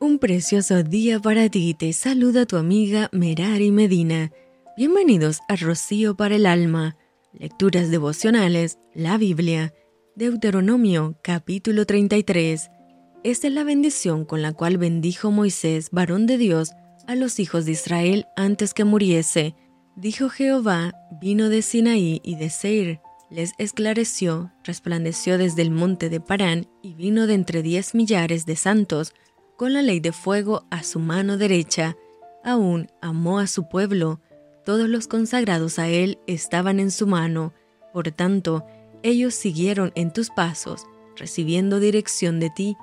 Un precioso día para ti, te saluda tu amiga Merari Medina. Bienvenidos a Rocío para el Alma, Lecturas Devocionales, la Biblia, Deuteronomio capítulo 33. Esta es la bendición con la cual bendijo Moisés, varón de Dios, a los hijos de Israel antes que muriese. Dijo Jehová, vino de Sinaí y de Seir, les esclareció, resplandeció desde el monte de Parán y vino de entre diez millares de santos, con la ley de fuego a su mano derecha, aún amó a su pueblo, todos los consagrados a él estaban en su mano, por tanto, ellos siguieron en tus pasos, recibiendo dirección de ti,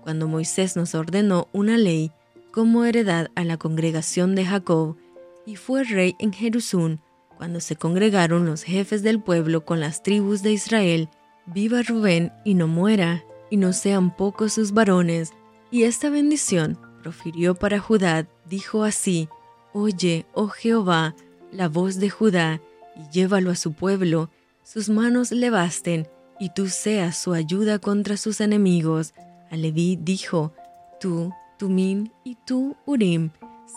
cuando Moisés nos ordenó una ley como heredad a la congregación de Jacob, y fue rey en Jerusún, cuando se congregaron los jefes del pueblo con las tribus de Israel, viva Rubén y no muera, y no sean pocos sus varones, y esta bendición profirió para Judá, dijo así, Oye, oh Jehová, la voz de Judá, y llévalo a su pueblo, sus manos le basten, y tú seas su ayuda contra sus enemigos. A Leví dijo, Tú, Tumín, y tú, Urim,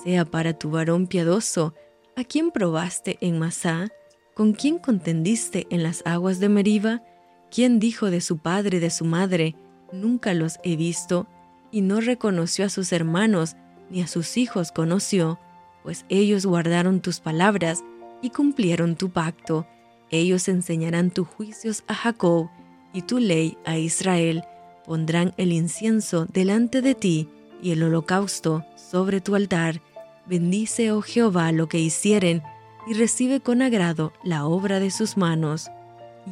sea para tu varón piadoso, ¿a quién probaste en Masá? ¿Con quién contendiste en las aguas de Meriba? ¿Quién dijo de su padre y de su madre, Nunca los he visto, y no reconoció a sus hermanos, ni a sus hijos conoció, pues ellos guardaron tus palabras y cumplieron tu pacto. Ellos enseñarán tus juicios a Jacob y tu ley a Israel. Pondrán el incienso delante de ti y el holocausto sobre tu altar. Bendice, oh Jehová, lo que hicieren, y recibe con agrado la obra de sus manos.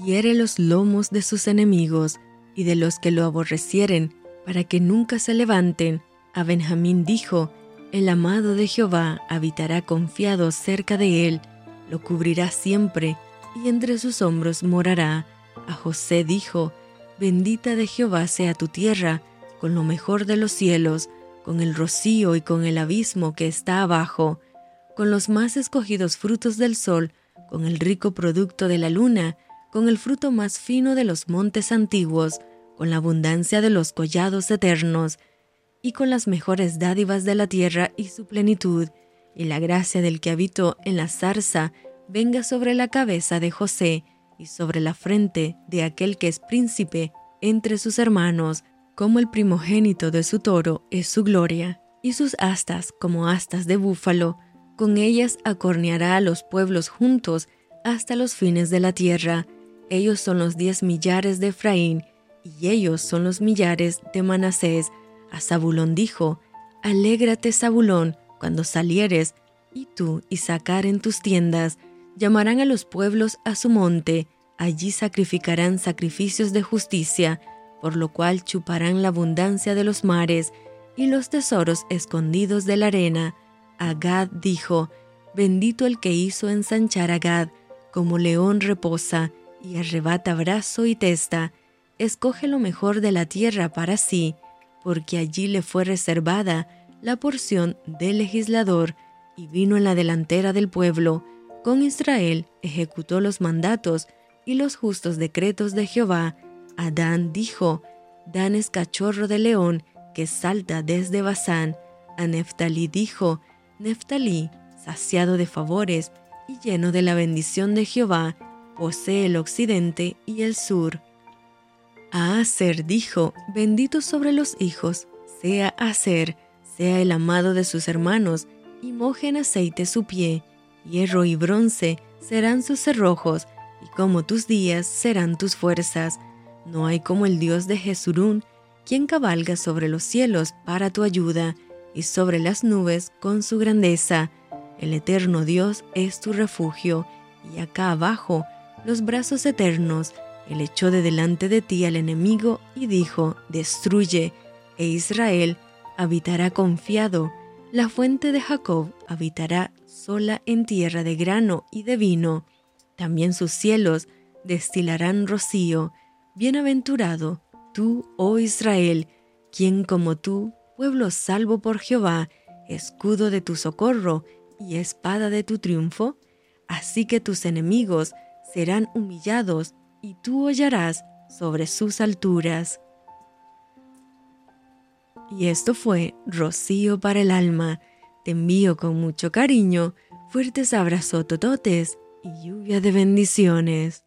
Hiere los lomos de sus enemigos, y de los que lo aborrecieren, para que nunca se levanten. A Benjamín dijo, El amado de Jehová habitará confiado cerca de él, lo cubrirá siempre, y entre sus hombros morará. A José dijo, Bendita de Jehová sea tu tierra, con lo mejor de los cielos, con el rocío y con el abismo que está abajo, con los más escogidos frutos del sol, con el rico producto de la luna, con el fruto más fino de los montes antiguos, con la abundancia de los collados eternos, y con las mejores dádivas de la tierra y su plenitud, y la gracia del que habitó en la zarza venga sobre la cabeza de José y sobre la frente de aquel que es príncipe entre sus hermanos, como el primogénito de su toro es su gloria, y sus astas como astas de búfalo, con ellas acorneará a los pueblos juntos hasta los fines de la tierra. Ellos son los diez millares de Efraín, y ellos son los millares de Manasés. A Zabulón dijo, Alégrate, Zabulón, cuando salieres, y tú y sacar en tus tiendas, llamarán a los pueblos a su monte, allí sacrificarán sacrificios de justicia, por lo cual chuparán la abundancia de los mares y los tesoros escondidos de la arena. Agad dijo, Bendito el que hizo ensanchar a Gad, como león reposa, y arrebata brazo y testa, escoge lo mejor de la tierra para sí, porque allí le fue reservada la porción del legislador, y vino en la delantera del pueblo, con Israel ejecutó los mandatos y los justos decretos de Jehová. Adán dijo, Dan es cachorro de león que salta desde Basán. A Neftalí dijo, Neftalí, saciado de favores y lleno de la bendición de Jehová, posee el occidente y el sur. A Aser dijo, bendito sobre los hijos, sea Aser, sea el amado de sus hermanos, y moje en aceite su pie, hierro y bronce serán sus cerrojos, y como tus días serán tus fuerzas. No hay como el Dios de Jesurún, quien cabalga sobre los cielos para tu ayuda, y sobre las nubes con su grandeza. El eterno Dios es tu refugio, y acá abajo los brazos eternos él echó de delante de ti al enemigo y dijo, destruye, e Israel habitará confiado, la fuente de Jacob habitará sola en tierra de grano y de vino, también sus cielos destilarán rocío, bienaventurado tú, oh Israel, quien como tú, pueblo salvo por Jehová, escudo de tu socorro y espada de tu triunfo, así que tus enemigos serán humillados y tú hollarás sobre sus alturas. Y esto fue Rocío para el alma. Te envío con mucho cariño, fuertes abrazos tototes y lluvia de bendiciones.